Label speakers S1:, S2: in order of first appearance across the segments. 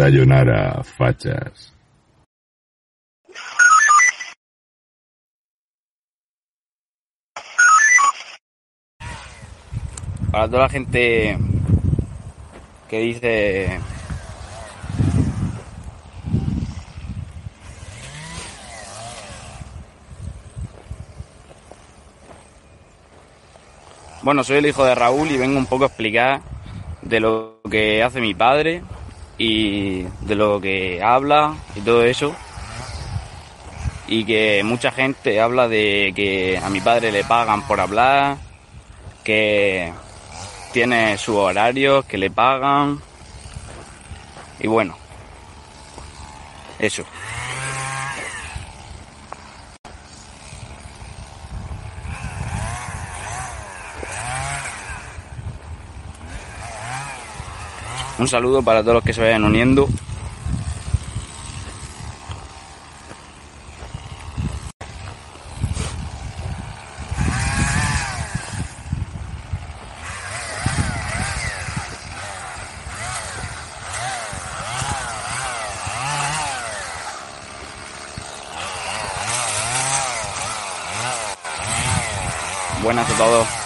S1: Sayonara, fachas.
S2: Para toda la gente que dice Bueno, soy el hijo de Raúl y vengo un poco a explicar de lo que hace mi padre y de lo que habla y todo eso. Y que mucha gente habla de que a mi padre le pagan por hablar, que tiene sus horarios, que le pagan. Y bueno, eso. Un saludo para todos los que se vayan uniendo. Buenas a todos.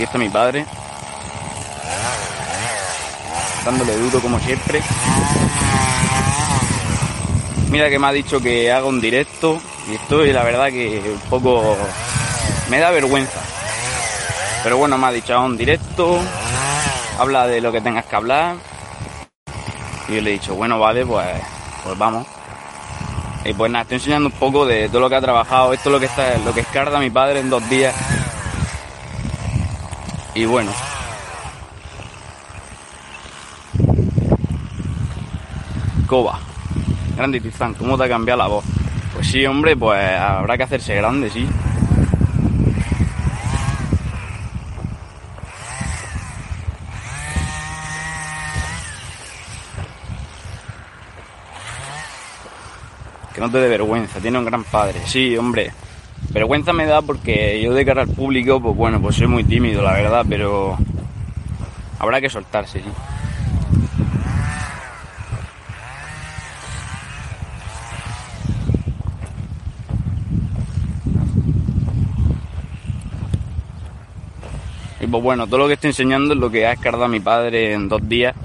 S2: Aquí está mi padre. Dándole duro como siempre. Mira que me ha dicho que haga un directo y estoy la verdad que un poco me da vergüenza. Pero bueno, me ha dicho haga un directo, habla de lo que tengas que hablar. Y yo le he dicho, bueno, vale, pues, pues vamos. Y pues nada, estoy enseñando un poco de todo lo que ha trabajado. Esto es lo que está, lo que escarda mi padre en dos días. Y bueno. Coba. Grande Tizán, ¿cómo te ha cambiado la voz? Pues sí, hombre, pues habrá que hacerse grande, sí. Que no te dé vergüenza, tiene un gran padre. Sí, hombre. Vergüenza me da porque yo de cara al público, pues bueno, pues soy muy tímido, la verdad, pero habrá que soltarse, sí. Y pues bueno, todo lo que estoy enseñando es lo que ha escardado mi padre en dos días.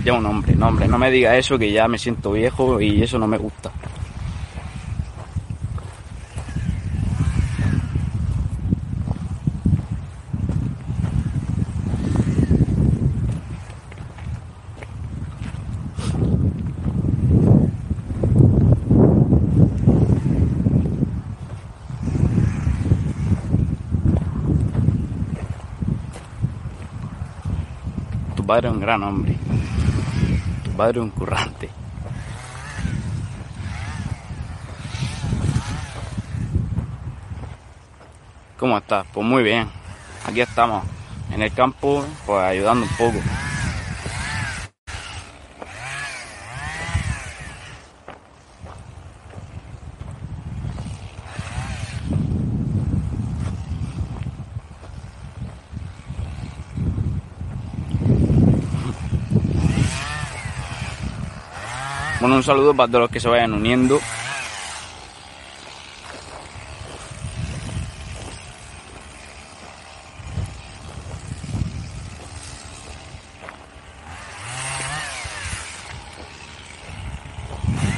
S2: ya un hombre. No, hombre, no me digas eso que ya me siento viejo y eso no me gusta. Tu padre un gran hombre. Tu padre es un currante. ¿Cómo estás? Pues muy bien. Aquí estamos, en el campo, pues ayudando un poco. Un saludo para todos los que se vayan uniendo.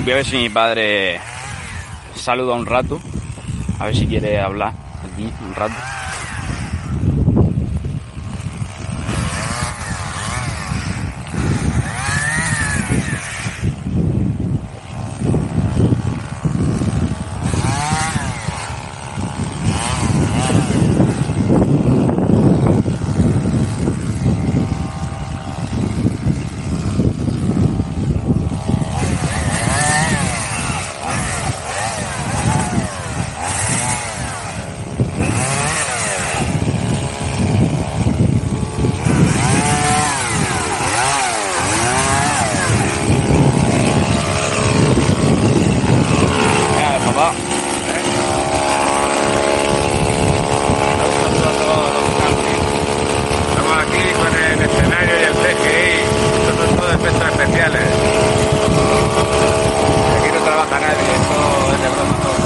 S2: Voy a ver si mi padre saluda un rato. A ver si quiere hablar aquí un rato. Venga, papá.
S1: Estamos aquí con el escenario y el CGI. Estos son todos efectos especiales. Aquí no trabaja nadie, esto es de broma todo.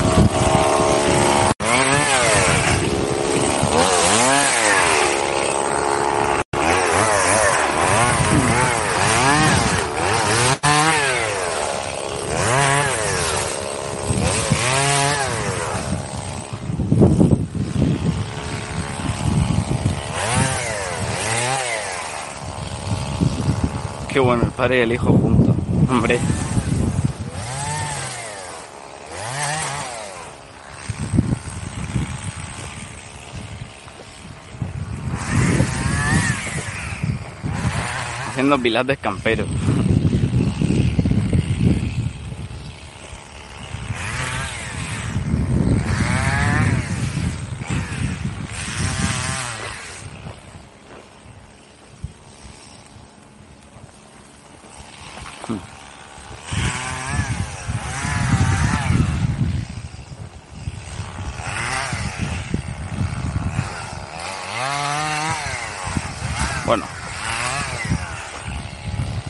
S2: Qué bueno, el padre y el hijo juntos. Hombre. Haciendo pilates camperos.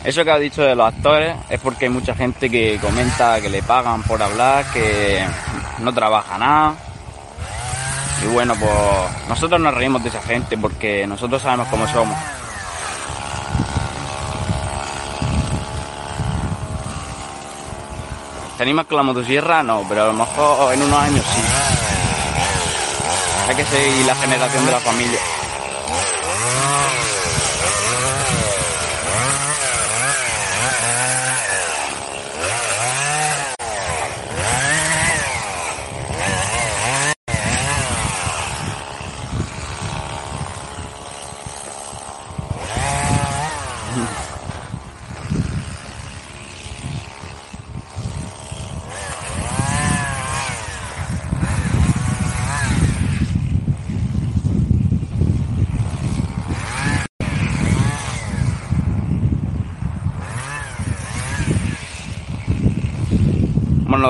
S2: Eso que ha dicho de los actores es porque hay mucha gente que comenta que le pagan por hablar, que no trabaja nada. Y bueno, pues nosotros nos reímos de esa gente porque nosotros sabemos cómo somos. ¿Te animas con la motosierra? No, pero a lo mejor en unos años sí. Hay que seguir la generación de la familia.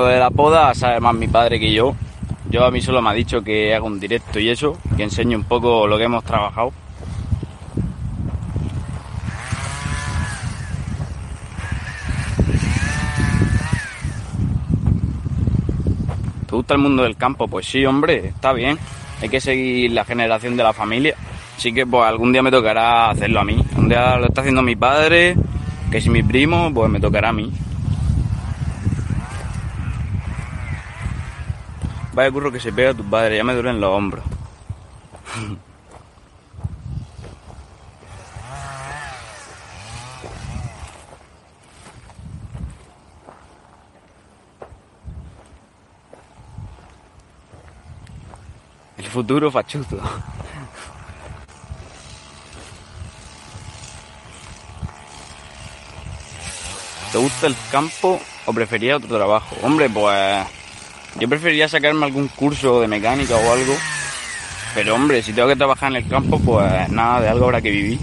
S2: De la poda sabe más mi padre que yo. Yo a mí solo me ha dicho que haga un directo y eso, que enseñe un poco lo que hemos trabajado. ¿Te gusta el mundo del campo? Pues sí, hombre, está bien. Hay que seguir la generación de la familia. Así que pues algún día me tocará hacerlo a mí. Un día lo está haciendo mi padre, que si mi primo, pues me tocará a mí. Vaya curro que se pega a tu padre, ya me duelen los hombros. El futuro fachuzo. ¿Te gusta el campo o preferías otro trabajo? Hombre, pues yo preferiría sacarme algún curso de mecánica o algo. Pero hombre, si tengo que trabajar en el campo, pues nada, de algo habrá que vivir.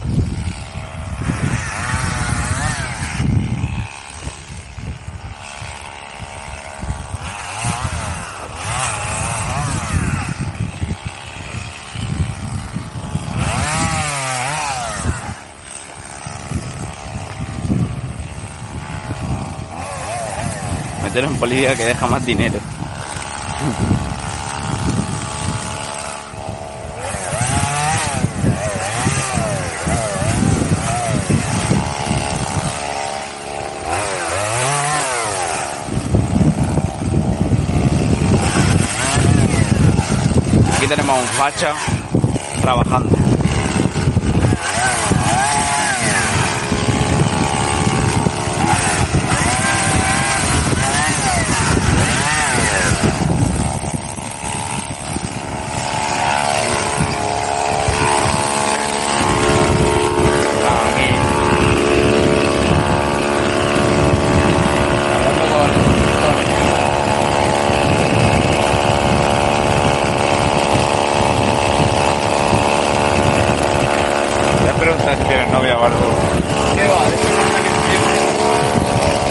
S2: Meter en política que deja más dinero. Aquí tenemos un facha trabajando. Aquí. Hablando con- Voy a preguntar si tienes novia o algo. ¿Qué va? De eso pasa que siempre-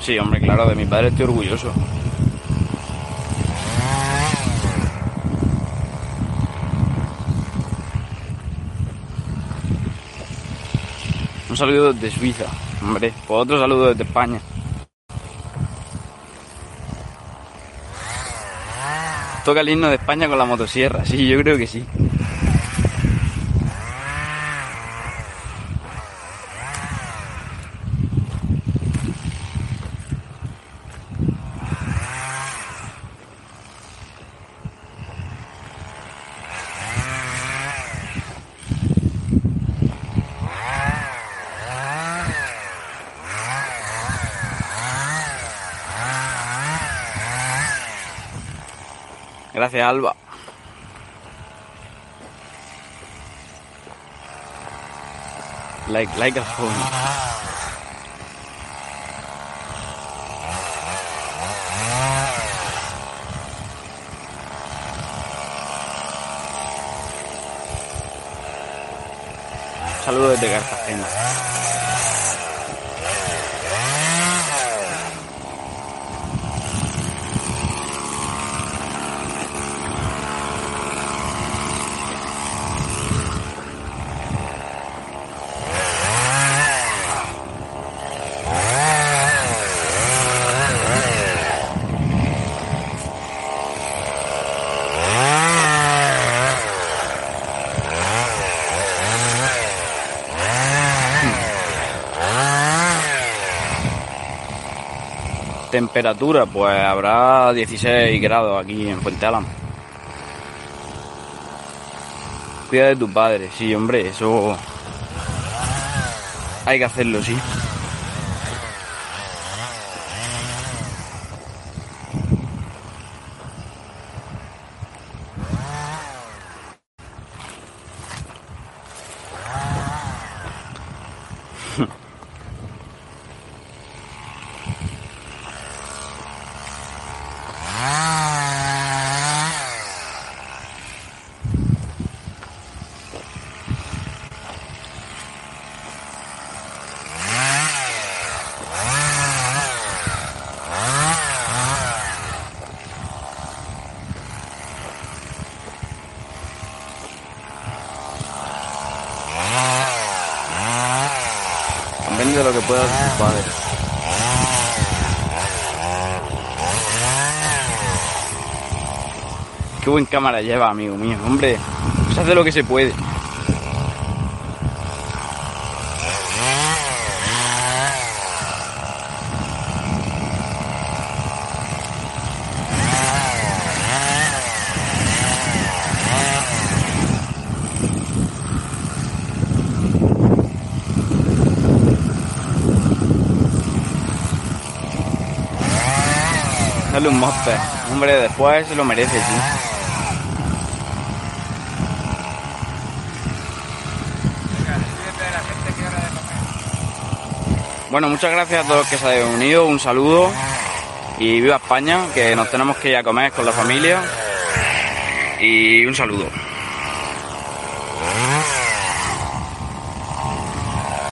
S2: Sí, hombre, claro, de mi padre estoy orgulloso. Un saludo desde Suiza, hombre. Pues otro saludo desde España. Toca el himno de España con la motosierra, sí, yo creo que sí. Gracias, Alba. Like, like a phone. Saludos desde Cartagena. Temperatura, pues habrá 16 grados aquí en Fuente Álamo. Cuida de tu padre, sí, hombre, eso hay que hacerlo, sí. Aprende lo que puedas de tu padre. Qué buen cámara lleva, amigo mío. Hombre, se hace lo que se puede. Un monster. Hombre, después se lo merece, sí. Bueno, muchas gracias a todos los que se hayan unido. Un saludo y viva España, que nos tenemos que ir a comer con la familia. Y un saludo.